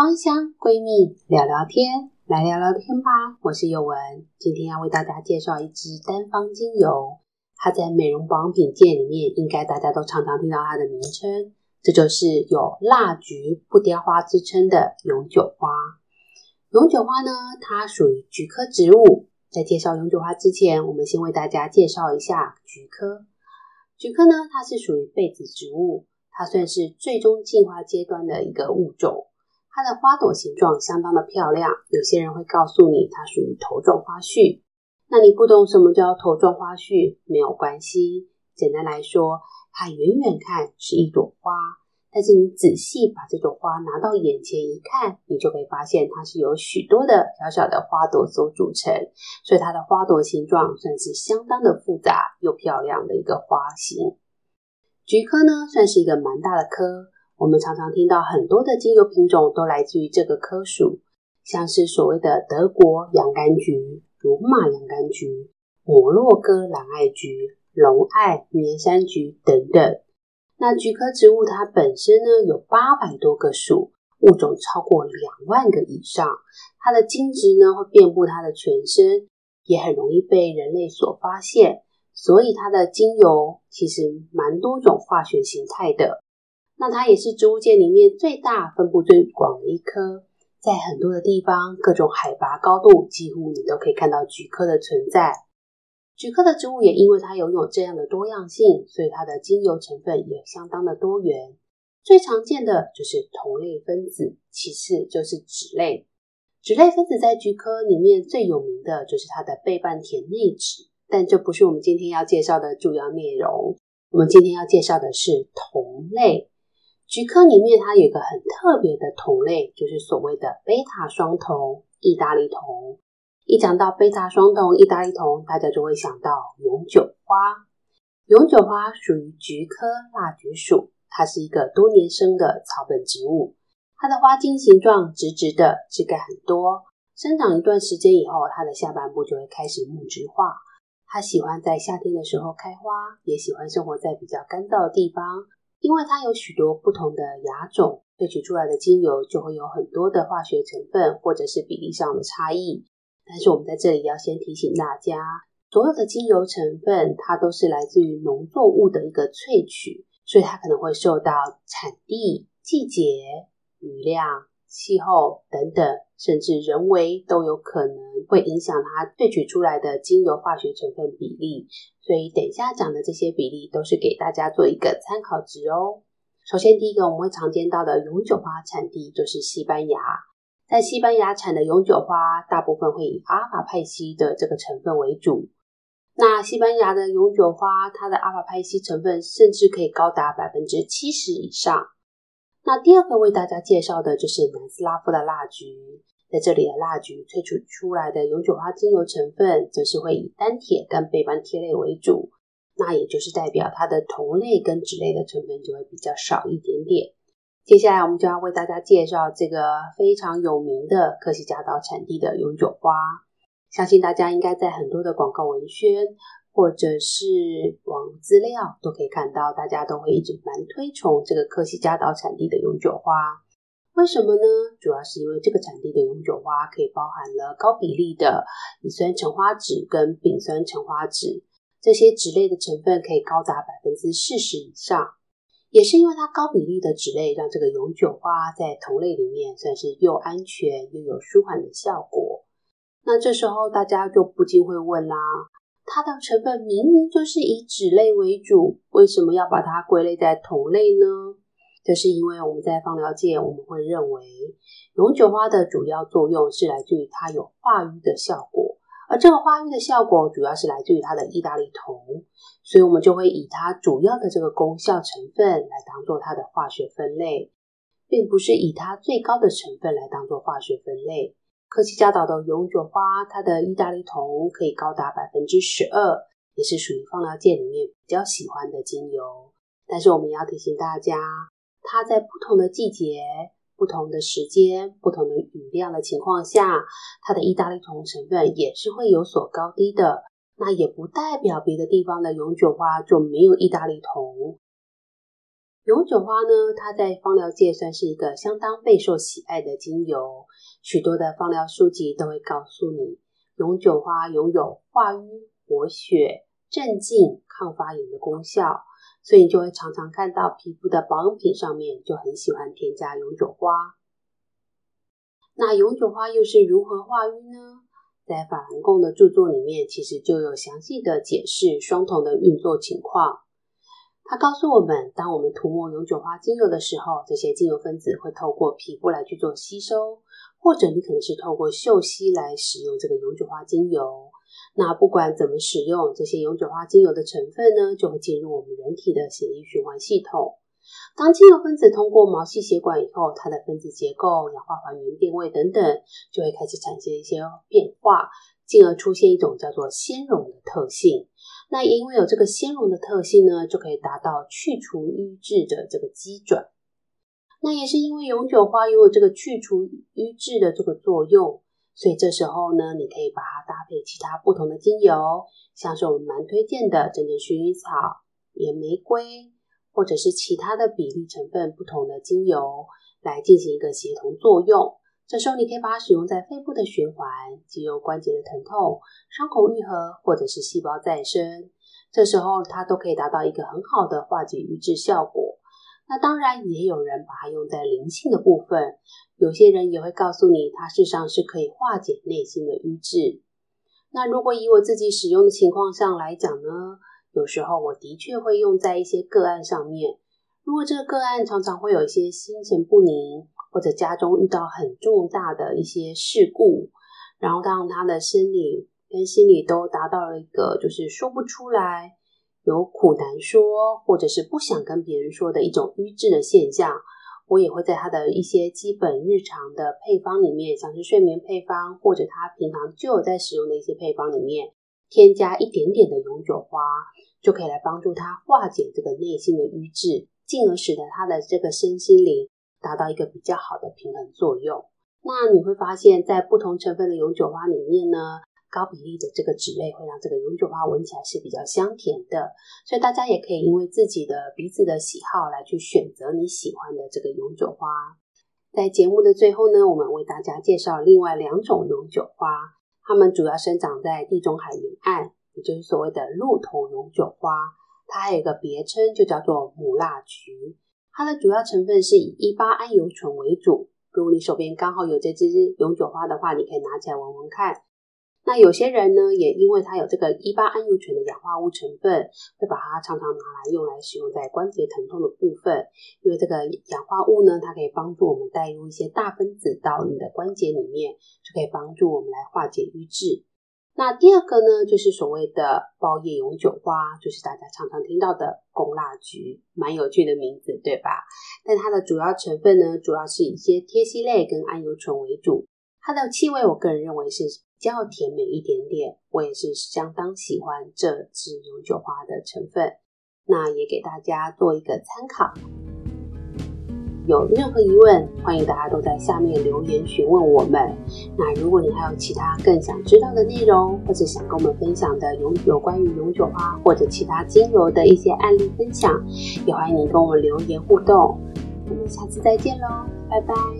芳香闺蜜聊聊天，来聊聊天吧。我是宥雯，今天要为大家介绍一支单方精油，它在美容保养品界里面，应该大家都常常听到它的名称，这就是有蜡菊不凋花之称的永久花。永久花呢，它属于菊科植物。在介绍永久花之前，我们先为大家介绍一下菊科。菊科呢，它是属于被子植物，它算是最终进化阶段的一个物种。它的花朵形状相当的漂亮，有些人会告诉你它属于头状花序。那你不懂什么叫头状花序，没有关系。简单来说，它远远看是一朵花。但是你仔细把这朵花拿到眼前一看，你就可以发现它是由许多的小小的花朵所组成，所以它的花朵形状算是相当的复杂又漂亮的一个花型。菊科呢，算是一个蛮大的科，我们常常听到很多的精油品种都来自于这个科属，像是所谓的德国洋甘菊、罗马洋甘菊、摩洛哥蓝艾菊、龙艾、绵山菊等等。那菊科植物它本身呢，有八百多个属，物种超过两万个以上。它的茎植呢，会遍布它的全身，也很容易被人类所发现。所以它的精油其实蛮多种化学形态的。那它也是植物界里面最大、分布最广的一科，在很多的地方，各种海拔高度，几乎你都可以看到菊科的存在。菊科的植物也因为它拥有这样的多样性，所以它的精油成分也相当的多元。最常见的就是酮类分子，其次就是酯类。酯类分子在菊科里面最有名的就是它的倍半甜内酯，但这不是我们今天要介绍的主要内容。我们今天要介绍的是酮类。菊科里面它有一个很特别的同类，就是所谓的贝塔双酮、意大利酮。一讲到贝塔双酮、意大利酮，大家就会想到永久花。永久花属于菊科蜡菊属，它是一个多年生的草本植物。它的花茎形状直直的，枝干很多。生长一段时间以后，它的下半部就会开始木质化。它喜欢在夏天的时候开花，也喜欢生活在比较干燥的地方。因为它有许多不同的芽种，萃取出来的精油就会有很多的化学成分，或者是比例上的差异。但是我们在这里要先提醒大家，所有的精油成分它都是来自于农作物的一个萃取，所以它可能会受到产地、季节、雨量、气候等等，甚至人为都有可能会影响它萃取出来的精油化学成分比例。所以等一下讲的这些比例都是给大家做一个参考值哦。首先第一个我们会常见到的永久花产地就是西班牙。在西班牙产的永久花，大部分会以阿法蒎烯的这个成分为主。那西班牙的永久花，它的阿法蒎烯成分甚至可以高达百分之七十以上。那第二个为大家介绍的就是南斯拉夫的蜡菊，在这里的蜡菊萃取出来的永久花精油成分，则是会以单萜跟倍半萜类为主。那也就是代表它的酮类跟酯类的成分就会比较少一点点。接下来，我们就要为大家介绍这个非常有名的科西嘉岛产地的永久花。相信大家应该在很多的广告文宣或者是网资料都可以看到，大家都会一直蛮推崇这个科西嘉岛产地的永久花。为什么呢？主要是因为这个产地的永久花可以包含了高比例的乙酸橙花酯跟丙酸橙花酯，这些酯类的成分可以高达百分之四十以上。也是因为它高比例的酯类，让这个永久花在同类里面算是又安全又有舒缓的效果。那这时候大家就不禁会问啦，它的成分明明就是以脂类为主，为什么要把它归类在酮类呢？这是因为我们在芳疗界，我们会认为永久花的主要作用是来自于它有化瘀的效果。而这个化瘀的效果主要是来自于它的意大利酮，所以我们就会以它主要的这个功效成分来当做它的化学分类，并不是以它最高的成分来当做化学分类。科西嘉岛的永久花，它的意大利酮可以高达百分之十二，也是属于芳疗界里面比较喜欢的精油。但是我们也要提醒大家，它在不同的季节。不同的时间、不同的雨量的情况下，它的意大利酮成分也是会有所高低的。那也不代表别的地方的永久花就没有意大利酮。永久花呢，它在芳疗界算是一个相当备受喜爱的精油，许多的芳疗书籍都会告诉你，永久花拥有化瘀、活血、镇静、抗发炎的功效，所以你就会常常看到皮肤的保养品上面就很喜欢添加永久花。那永久花又是如何化瘀呢？在法兰贡的著作里面，其实就有详细的解释双酮的运作情况。它告诉我们，当我们涂抹永久花精油的时候，这些精油分子会透过皮肤来去做吸收，或者你可能是透过嗅吸来使用这个永久花精油。那不管怎么使用，这些永久花精油的成分呢，就会进入我们人体的血液循环系统。当精油分子通过毛细血管以后，它的分子结构、氧化还原、电位等等，就会开始产生一些变化，进而出现一种叫做纤溶的特性。那因为有这个鲜溶的特性呢，就可以达到去除瘀滞的这个基准。那也是因为永久花拥有这个去除瘀滞的这个作用，所以这时候呢，你可以把它搭配其他不同的精油，像是我们蛮推荐的真正薰衣草、野玫瑰，或者是其他的比例成分不同的精油来进行一个协同作用。这时候你可以把它使用在肺部的循环、肌肉关节的疼痛、伤口愈合，或者是细胞再生。这时候它都可以达到一个很好的化解瘀滞效果。那当然也有人把它用在灵性的部分，有些人也会告诉你，它事实上是可以化解内心的瘀滞。那如果以我自己使用的情况上来讲呢，有时候我的确会用在一些个案上面。如果这个个案常常会有一些心神不宁。或者家中遇到很重大的一些事故，然后让他的生理跟心理都达到了一个就是说不出来、有苦难说，或者是不想跟别人说的一种瘀滞的现象，我也会在他的一些基本日常的配方里面，像是睡眠配方，或者他平常就有在使用的一些配方里面，添加一点点的永久花，就可以来帮助他化解这个内心的瘀滞，进而使得他的这个身心灵。达到一个比较好的平衡作用。那你会发现在不同成分的永久花里面呢，高比例的这个酯类会让这个永久花闻起来是比较香甜的。所以大家也可以因为自己的鼻子的喜好来去选择你喜欢的这个永久花。在节目的最后呢，我们为大家介绍另外两种永久花，它们主要生长在地中海沿岸，也就是所谓的鹿头永久花。它还有一个别称，就叫做母蜡菊。它的主要成分是以一八桉油醇为主。如果你手边刚好有这支永久花的话，你可以拿起来闻闻看。那有些人呢，也因为它有这个一八桉油醇的氧化物成分，会把它常常拿来用来使用在关节疼痛的部分。因为这个氧化物呢，它可以帮助我们带入一些大分子到你的关节里面，就可以帮助我们来化解瘀滞。那第二个呢，就是所谓的包叶永久花，就是大家常常听到的宫蜡菊，蛮有趣的名字，对吧？但它的主要成分呢，主要是以一些萜烯类跟桉油醇为主。它的气味，我个人认为是比较甜美一点点，我也是相当喜欢这支永久花的成分。那也给大家做一个参考。有任何疑问，欢迎大家都在下面留言询问我们。那如果你还有其他更想知道的内容，或者想跟我们分享的有有关于永久花或者其他精油的一些案例分享，也欢迎你跟我们留言互动。我们下次再见喽，拜拜。